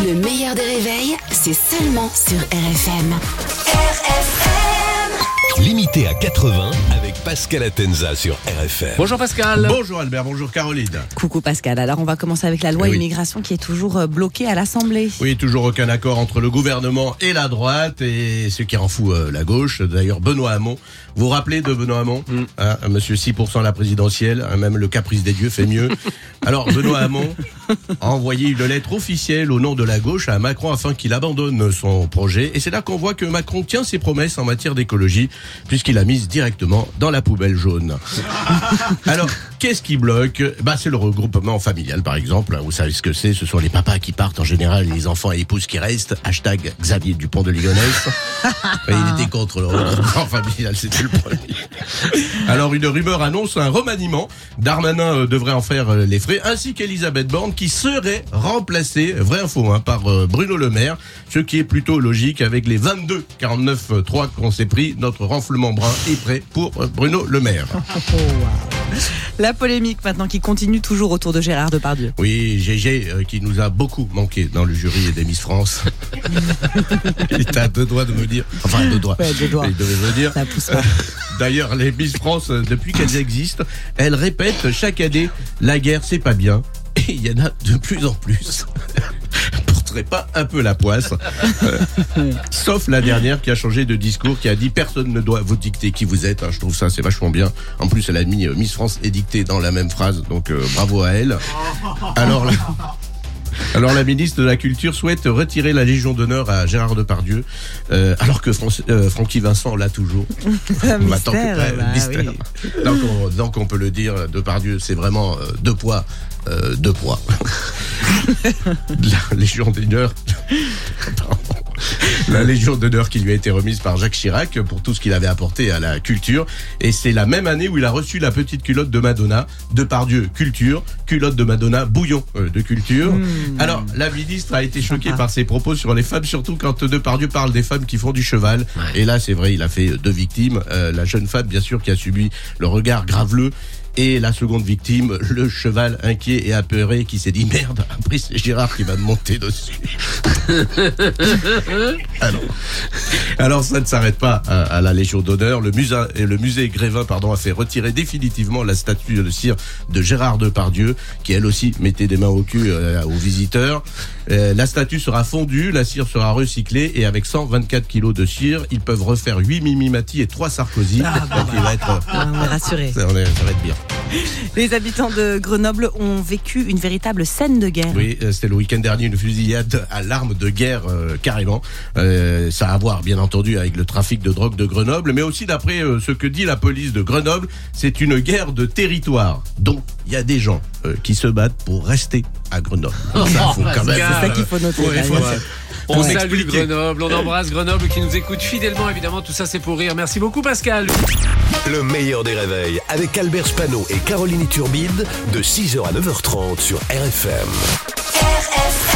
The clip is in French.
Le meilleur des réveils, c'est seulement sur RFM. RFM Limité à 80 avec Pascal Atenza sur RFM. Bonjour Pascal. Bonjour Albert, bonjour Caroline. Coucou Pascal. Alors on va commencer avec la loi Eh oui. immigration qui est toujours euh, bloquée à l'Assemblée. Oui, toujours aucun accord entre le gouvernement et la droite, et ce qui rend fou euh, la gauche. D'ailleurs, Benoît Hamon, vous vous rappelez de Benoît Hamon Hein, Monsieur 6% à la présidentielle, hein, même le caprice des dieux fait mieux. Alors, Benoît Hamon a envoyé une lettre officielle au nom de la gauche à Macron afin qu'il abandonne son projet. Et c'est là qu'on voit que Macron tient ses promesses en matière d'écologie, puisqu'il a mise directement dans la poubelle jaune. Alors, qu'est-ce qui bloque bah, C'est le regroupement familial, par exemple. Vous savez ce que c'est Ce sont les papas qui partent en général, et les enfants et épouses qui restent. Hashtag Xavier Dupont de Ligonnès. il était contre le regroupement familial, c'était le premier. Alors, une rumeur annonce un remaniement. Darmanin euh, devrait en faire euh, les frais, ainsi qu'Elisabeth Borne, qui serait remplacée, vraie info, hein, par euh, Bruno Le Maire, ce qui est plutôt logique avec les 22 49 3 qu'on s'est pris. Notre renflement brun est prêt pour Bruno Le Maire. La polémique maintenant qui continue toujours autour de Gérard Depardieu. Oui, GG euh, qui nous a beaucoup manqué dans le jury des Miss France. Il était à deux doigts de me dire. Enfin, deux doigts. Ouais, deux doigts. Il devait me dire. Ça pousse pas. D'ailleurs, les Miss France, euh, depuis qu'elles existent, elles répètent chaque année la guerre, c'est pas bien. Et il y en a de plus en plus. Pas un peu la poisse. Euh, sauf la dernière qui a changé de discours, qui a dit personne ne doit vous dicter qui vous êtes. hein. Je trouve ça c'est vachement bien. En plus, elle a mis euh, Miss France édictée dans la même phrase, donc euh, bravo à elle. Alors là. Alors la ministre de la Culture souhaite retirer la Légion d'honneur à Gérard Depardieu, euh, alors que Fran- euh, Francky Vincent l'a toujours. Bah, tant que- Mystère, ouais, bah mystère. oui. Donc, on, donc on peut le dire, Depardieu, c'est vraiment euh, deux poids, euh, deux poids. la Légion d'honneur. La Légion d'honneur qui lui a été remise par Jacques Chirac pour tout ce qu'il avait apporté à la culture. Et c'est la même année où il a reçu la petite culotte de Madonna, Depardieu culture, culotte de Madonna, bouillon euh, de culture. Alors, la ministre a été choquée par ses propos sur les femmes, surtout quand Depardieu parle des femmes qui font du cheval. Et là, c'est vrai, il a fait deux victimes. Euh, la jeune femme, bien sûr, qui a subi le regard graveleux. Et la seconde victime, le cheval inquiet et apeuré qui s'est dit merde, après c'est Gérard qui va me monter dessus. alors, alors ça ne s'arrête pas à, à la Légion d'honneur. Le musée, et le musée Grévin pardon, a fait retirer définitivement la statue de cire de Gérard Depardieu, qui elle aussi mettait des mains au cul euh, aux visiteurs. Euh, la statue sera fondue, la cire sera recyclée et avec 124 kilos de cire, ils peuvent refaire 8 Mimi Mati et 3 Sarkozy. Va être, Ah, on est rassurés. ça, on est- ça va être bien. Les habitants de Grenoble ont vécu une véritable scène de guerre. Oui, euh, c'était le week-end dernier une fusillade à l'arme de guerre euh, carrément. Euh, ça a à voir bien entendu avec le trafic de drogue de Grenoble, mais aussi d'après euh, ce que dit la police de Grenoble, c'est une guerre de territoire. Donc il y a des gens euh, qui se battent pour rester à Grenoble. Ça, faut quand même. C'est ça qu'il faut noter. Ouais. On Ouais. salue. Grenoble, on embrasse Grenoble qui nous écoute fidèlement évidemment. Tout ça c'est pour rire. Merci beaucoup Pascal. Le meilleur des réveils avec Albert Spano et Caroline Turbide de 6h à 9h30 sur RFM. RFM